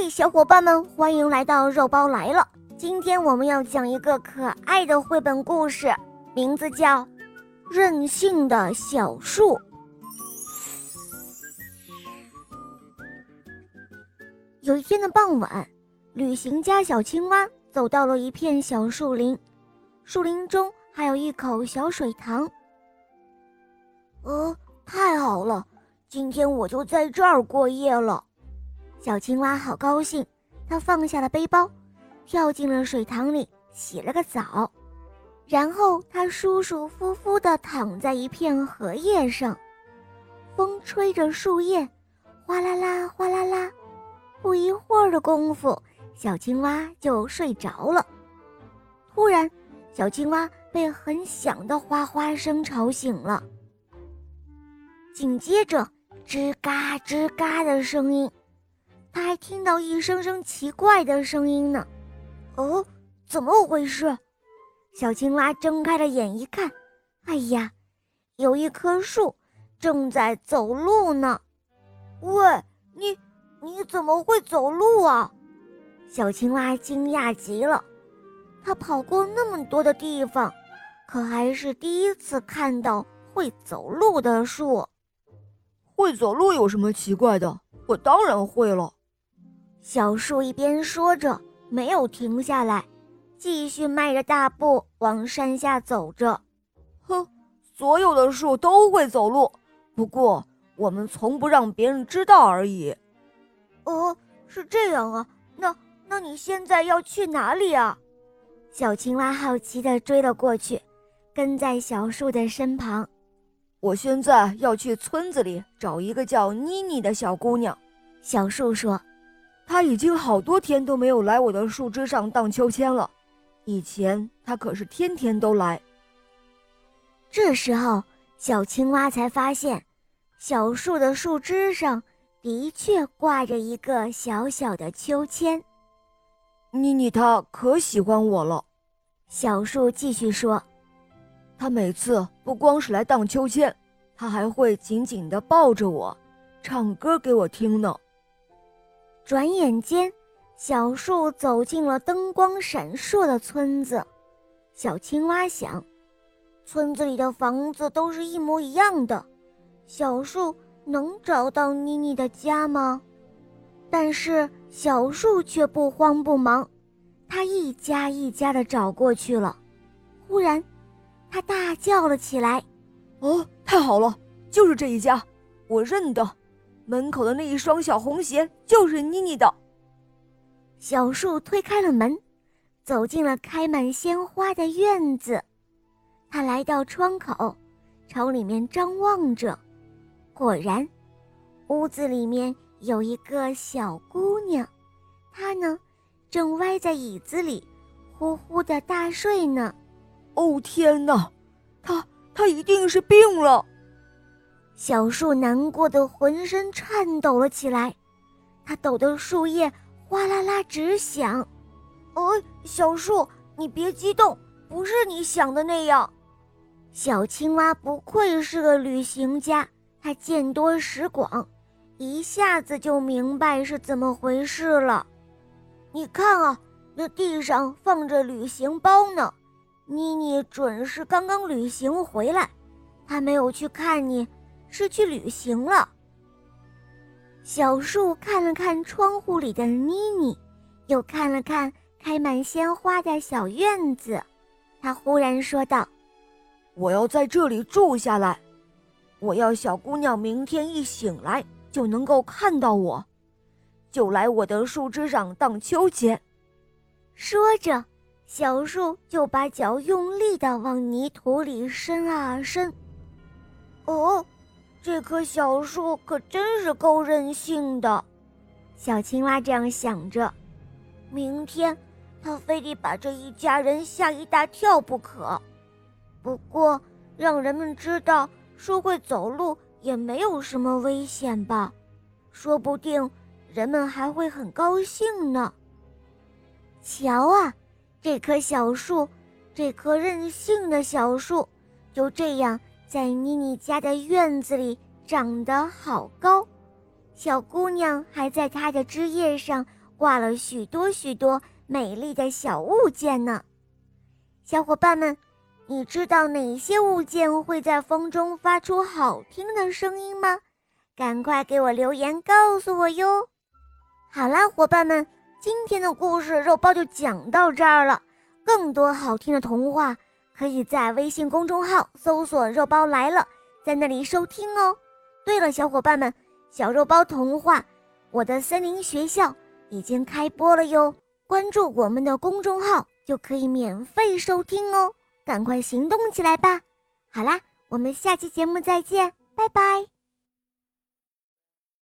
嘿，小伙伴们，欢迎来到肉包来了。今天我们要讲一个可爱的绘本故事，名字叫《任性的小树》。有一天的傍晚，旅行家小青蛙走到了一片小树林，树林中还有一口小水塘。哦，太好了，今天我就在这儿过夜了。小青蛙好高兴，它放下了背包，跳进了水塘里洗了个澡，然后它舒舒服服地躺在一片荷叶上，风吹着树叶，哗啦啦，哗啦啦。不一会儿的功夫，小青蛙就睡着了。突然，小青蛙被很响的哗哗声吵醒了，紧接着吱嘎吱嘎的声音。他还听到一声声奇怪的声音呢，哦，怎么回事？小青蛙睁开了眼一看，哎呀，有一棵树正在走路呢。喂，你你怎么会走路啊？小青蛙惊讶极了，它跑过那么多的地方，可还是第一次看到会走路的树。会走路有什么奇怪的？我当然会了。小树一边说着，没有停下来，继续迈着大步往山下走着。哼，所有的树都会走路，不过我们从不让别人知道而已。哦，是这样啊。那那你现在要去哪里啊？小青蛙好奇地追了过去，跟在小树的身旁。我现在要去村子里找一个叫妮妮的小姑娘。小树说。他已经好多天都没有来我的树枝上荡秋千了，以前他可是天天都来。这时候，小青蛙才发现，小树的树枝上的确挂着一个小小的秋千。妮妮她可喜欢我了，小树继续说：“他每次不光是来荡秋千，他还会紧紧地抱着我，唱歌给我听呢。”转眼间，小树走进了灯光闪烁的村子。小青蛙想，村子里的房子都是一模一样的，小树能找到妮妮的家吗？但是小树却不慌不忙，它一家一家的找过去了。忽然，它大叫了起来：“哦，太好了，就是这一家，我认得。”门口的那一双小红鞋就是妮妮的。小树推开了门，走进了开满鲜花的院子。他来到窗口，朝里面张望着。果然，屋子里面有一个小姑娘，她呢，正歪在椅子里，呼呼的大睡呢。哦天哪，她她一定是病了。小树难过的浑身颤抖了起来，它抖得树叶哗啦啦直响。哦，小树，你别激动，不是你想的那样。小青蛙不愧是个旅行家，它见多识广，一下子就明白是怎么回事了。你看啊，那地上放着旅行包呢，妮妮准是刚刚旅行回来，她没有去看你。是去旅行了。小树看了看窗户里的妮妮，又看了看开满鲜花的小院子，他忽然说道：“我要在这里住下来，我要小姑娘明天一醒来就能够看到我，就来我的树枝上荡秋千。”说着，小树就把脚用力地往泥土里伸啊伸。哦。这棵小树可真是够任性的，小青蛙这样想着。明天，它非得把这一家人吓一大跳不可。不过，让人们知道树会走路也没有什么危险吧？说不定人们还会很高兴呢。瞧啊，这棵小树，这棵任性的小树，就这样。在妮妮家的院子里长得好高，小姑娘还在它的枝叶上挂了许多许多美丽的小物件呢。小伙伴们，你知道哪些物件会在风中发出好听的声音吗？赶快给我留言告诉我哟！好啦，伙伴们，今天的故事肉包就讲到这儿了。更多好听的童话，可以在微信公众号搜索“肉包来了”，在那里收听哦。对了，小伙伴们，小肉包童话《我的森林学校》已经开播了哟，关注我们的公众号。就可以免费收听哦，赶快行动起来吧！好啦，我们下期节目再见，拜拜。